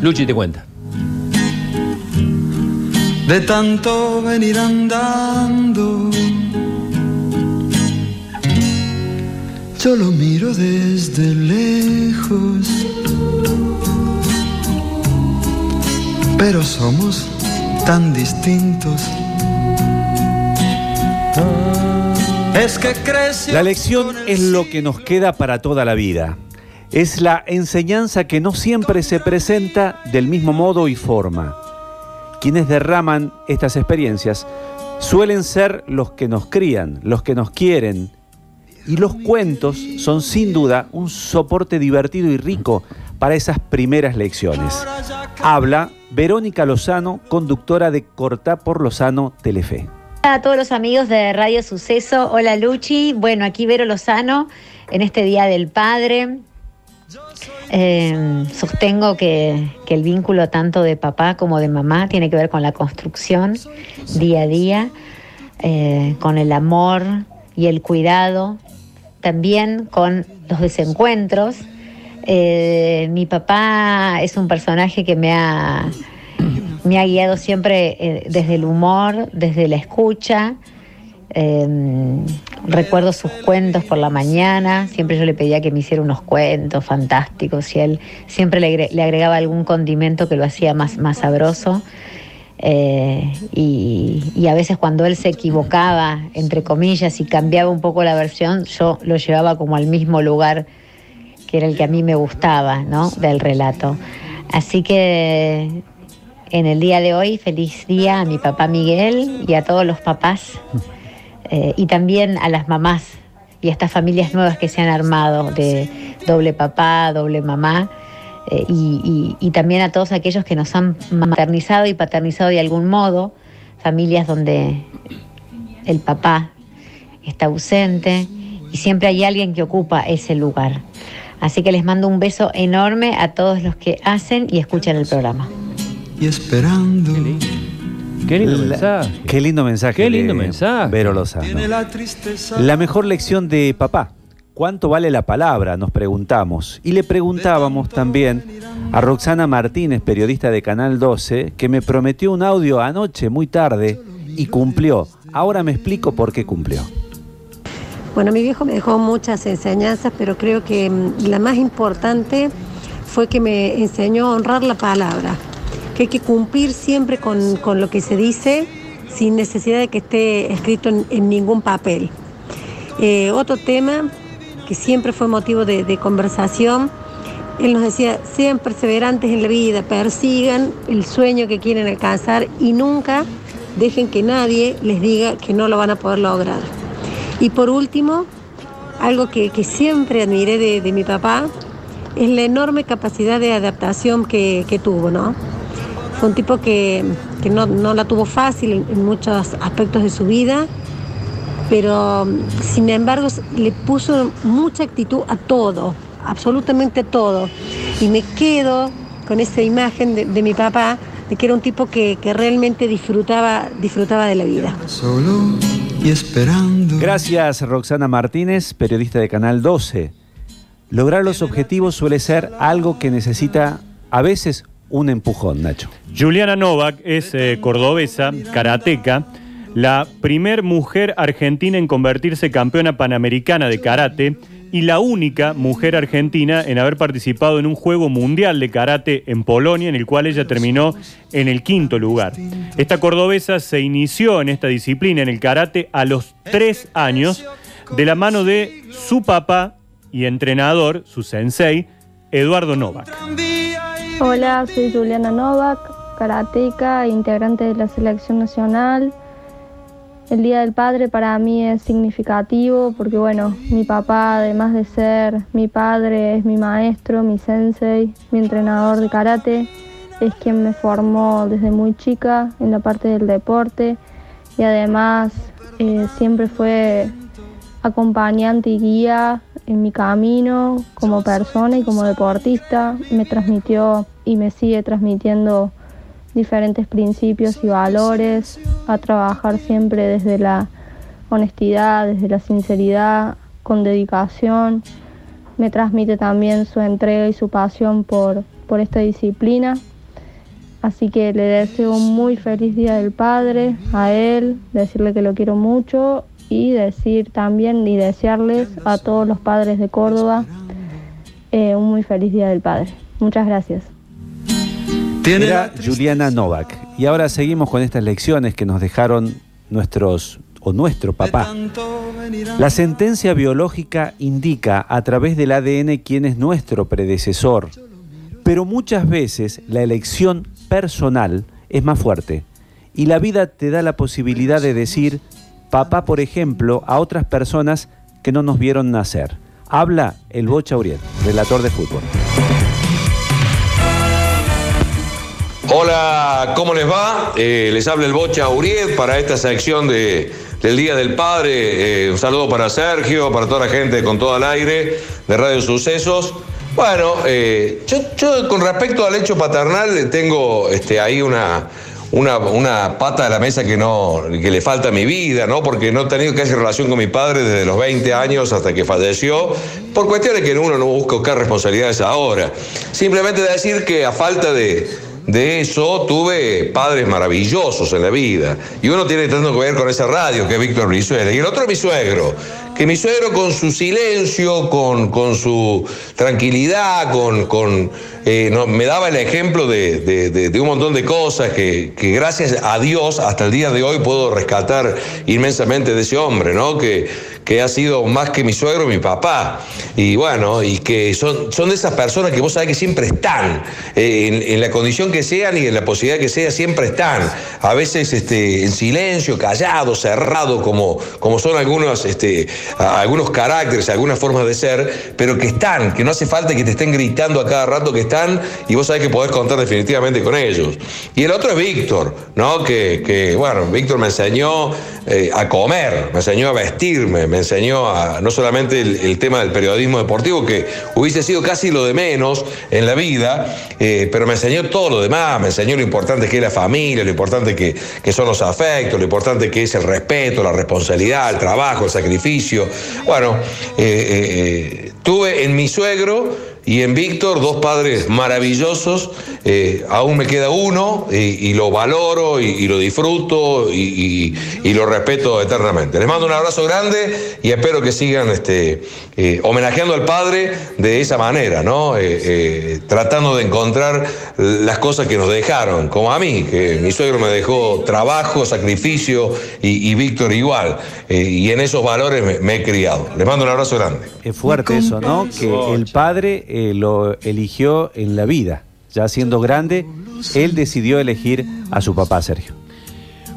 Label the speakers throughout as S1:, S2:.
S1: Luchi te cuenta.
S2: De tanto venir andando, yo lo miro desde lejos, pero somos tan distintos. Es que creció
S3: La lección es lo que nos queda para toda la vida. Es la enseñanza que no siempre se presenta del mismo modo y forma. Quienes derraman estas experiencias suelen ser los que nos crían, los que nos quieren. Y los cuentos son sin duda un soporte divertido y rico para esas primeras lecciones. Habla Verónica Lozano, conductora de Cortá por Lozano Telefe.
S4: Hola a todos los amigos de Radio Suceso. Hola Luchi. Bueno, aquí Vero Lozano en este Día del Padre. Eh, sostengo que, el vínculo tanto de papá como de mamá tiene que ver con la construcción día a día, eh, con el amor y el cuidado, también con los desencuentros. Eh, mi papá es un personaje que me ha, me ha guiado siempre desde el humor, desde la escucha. Recuerdo sus cuentos por la mañana, siempre yo le pedía que me hiciera unos cuentos fantásticos y él siempre le agregaba algún condimento que lo hacía más, más sabroso. Eh, y, y a veces cuando él se equivocaba, entre comillas, y cambiaba un poco la versión, yo lo llevaba como al mismo lugar que era el que a mí me gustaba, ¿no? Del relato. Así que en el día de hoy, feliz día a mi papá Miguel y a todos los papás eh, y también a las mamás y a estas familias nuevas que se han armado de doble papá, doble mamá. eh, y, y- y también a todos aquellos que nos han maternizado y paternizado de algún modo, familias donde el papá está ausente y siempre hay alguien que ocupa ese lugar. Así que les mando un beso enorme a todos los que hacen y escuchan el programa.
S2: y esperando.
S1: Qué lindo
S3: La-
S1: mensaje.
S3: Qué lindo mensaje.
S1: Qué lindo mensaje.
S3: Vero Lozano.
S2: Tiene la tristeza.
S3: La mejor lección de papá. ¿Cuánto vale la palabra? Nos preguntamos. Y le preguntábamos también a Roxana Martínez, periodista de Canal 12, que me prometió un audio anoche muy tarde y cumplió. Ahora me explico por qué cumplió.
S5: Bueno, mi viejo me dejó muchas enseñanzas, pero creo que mm, la más importante fue que me enseñó a honrar la palabra, que hay que cumplir siempre con, con lo que se dice sin necesidad de que esté escrito en, ningún papel. Eh, otro tema que siempre fue motivo de, de conversación, él nos decía, sean perseverantes en la vida, persigan el sueño que quieren alcanzar y nunca dejen que nadie les diga que no lo van a poder lograr. Y por último, algo que, que siempre admiré de, de mi papá es la enorme capacidad de adaptación que, que tuvo, ¿no? Fue un tipo que, que no, no la tuvo fácil en, muchos aspectos de su vida, pero mm, sin embargo le puso mucha actitud a todo, absolutamente a todo. Y me quedo con esa imagen de, de mi papá, de que era un tipo que, que realmente disfrutaba, disfrutaba de la vida.
S2: Solo y esperando.
S3: Gracias Roxana Martínez, periodista de Canal 12. Lograr los objetivos suele ser algo que necesita a veces un empujón, Nacho.
S6: Juliana Novak es eh, cordobesa, karateca, la primer mujer argentina en convertirse campeona panamericana de karate y la única mujer argentina en haber participado en un juego mundial de karate en Polonia, en el cual ella terminó en el quinto lugar. Esta cordobesa se inició en esta disciplina, en el karate, a los tres años, de la mano de su papá y entrenador, su sensei, Eduardo Novak.
S7: Hola, soy Juliana Novak, karateca, integrante de la selección nacional. El Día del Padre para mí es significativo porque, bueno, mi papá, además de ser mi padre, es mi maestro, mi sensei, mi entrenador de karate. Es quien me formó desde muy chica en la parte del deporte y además eh, siempre fue acompañante y guía en mi camino como persona y como deportista. Me transmitió y me sigue transmitiendo diferentes principios y valores, a trabajar siempre desde la honestidad, desde la sinceridad, con dedicación. Me transmite también su entrega y su pasión por, por esta disciplina. Así que le deseo un muy feliz Día del Padre a él, decirle que lo quiero mucho y decir también y desearles a todos los padres de Córdoba eh, un muy feliz Día del Padre. Muchas gracias.
S3: Era Juliana Novak. Y ahora seguimos con estas lecciones que nos dejaron nuestros o nuestro papá. La sentencia biológica indica a través del ADN quién es nuestro predecesor, pero muchas veces la elección personal es más fuerte y la vida te da la posibilidad de decir papá, por ejemplo, a otras personas que no nos vieron nacer. Habla el Bocha Uriel, relator de fútbol.
S1: Hola, ¿cómo les va? Eh, les habla el Bocha Uriel para esta sección de, del Día del Padre. Eh, un saludo para Sergio, para toda la gente con todo el aire de Radio Sucesos. Bueno, eh, yo, yo con respecto al hecho paternal tengo este, ahí una, una, una pata de la mesa que, no, que le falta a mi vida, ¿no? Porque no he tenido casi relación con mi padre desde los 20 años hasta que falleció, por cuestiones que uno no busca buscar responsabilidades ahora. Simplemente decir que a falta de, de eso tuve padres maravillosos en la vida. Y uno tiene tanto que ver con esa radio, que es Víctor Brizuela. Y el otro es mi suegro. Que mi suegro con su silencio, con, con su tranquilidad, con, con, eh, me daba el ejemplo de, de- un montón de cosas que, que gracias a Dios hasta el día de hoy puedo rescatar inmensamente de ese hombre, ¿no? Que, que ha sido más que mi suegro, mi papá. Y bueno, y que son, son de esas personas que vos sabés que siempre están, eh, en, en la condición que sean y en la posibilidad que sea, siempre están. A veces este, en silencio, callado, cerrado, como, como son algunos, este, algunos caracteres, algunas formas de ser, pero que están, que no hace falta que te estén gritando a cada rato que están y vos sabés que podés contar definitivamente con ellos. Y el otro es Víctor, ¿no? Que, que, bueno, Víctor me enseñó eh, a comer, me enseñó a vestirme, me enseñó a, no solamente el, el tema del periodismo deportivo, que hubiese sido casi lo de menos en la vida, eh, pero me enseñó todo lo demás, me enseñó lo importante que es la familia, lo importante que, que son los afectos, lo importante que es el respeto, la responsabilidad, el trabajo, el sacrificio. Bueno, eh, eh, eh, tuve en mi suegro y en Víctor, dos padres maravillosos, eh, aún me queda uno y, lo valoro y, lo disfruto y, lo respeto eternamente. Les mando un abrazo grande y espero que sigan este, eh, homenajeando al padre de esa manera, ¿no? Eh, tratando de encontrar las cosas que nos dejaron, como a mí, que mi suegro me dejó trabajo, sacrificio y, Víctor igual. Y en esos valores me he criado. Les mando un abrazo grande.
S3: Es fuerte eso, ¿no? Que el padre eh, lo eligió en la vida. Ya siendo grande, él decidió elegir a su papá, Sergio.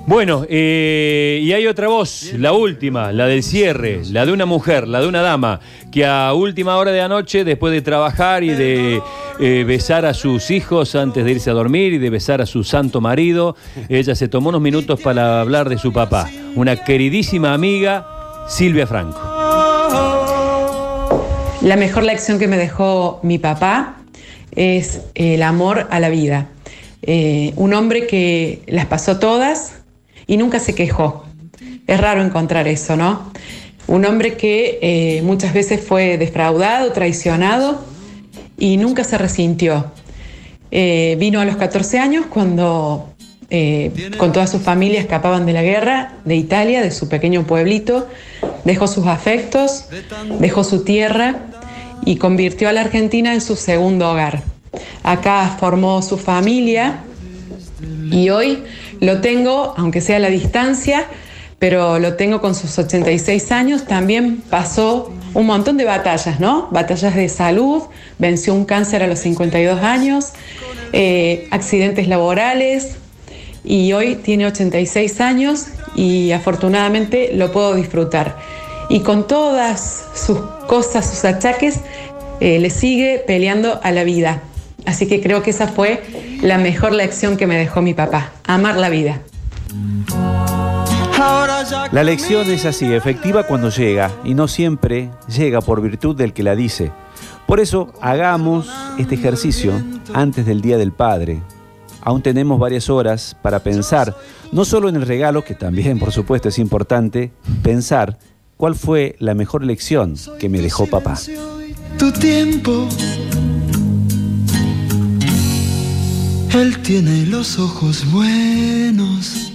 S6: Bueno, eh, y hay otra voz, la última, la del cierre, la de una mujer, la de una dama, que a última hora de anoche, después de trabajar y de eh, besar a sus hijos antes de irse a dormir y de besar a su santo marido, ella se tomó unos minutos para hablar de su papá, una queridísima amiga, Silvia Franco.
S8: La mejor lección que me dejó mi papá es el amor a la vida. Eh, un hombre que las pasó todas y nunca se quejó. Es raro encontrar eso, ¿no? Un hombre que eh, muchas veces fue defraudado, traicionado y nunca se resintió. Eh, vino a los 14 años cuando con toda su familia escapaban de la guerra de Italia, de su pequeño pueblito, dejó sus afectos, dejó su tierra y convirtió a la Argentina en su segundo hogar. Acá formó su familia y hoy lo tengo, aunque sea a la distancia, pero lo tengo con sus 86 años, también pasó un montón de batallas, ¿no? Batallas de salud, venció un cáncer a los 52 años, eh, accidentes laborales y hoy tiene 86 años y afortunadamente lo puedo disfrutar. Y con todas sus cosas, sus achaques, eh, le sigue peleando a la vida. Así que creo que esa fue la mejor lección que me dejó mi papá, amar la vida.
S3: La lección es así, efectiva cuando llega, y no siempre llega por virtud del que la dice. Por eso, hagamos este ejercicio antes del Día del Padre. Aún tenemos varias horas para pensar, no solo en el regalo, que también por supuesto es importante, pensar ¿Cuál fue la mejor lección que me dejó papá?
S2: Tu tiempo. Él tiene los ojos buenos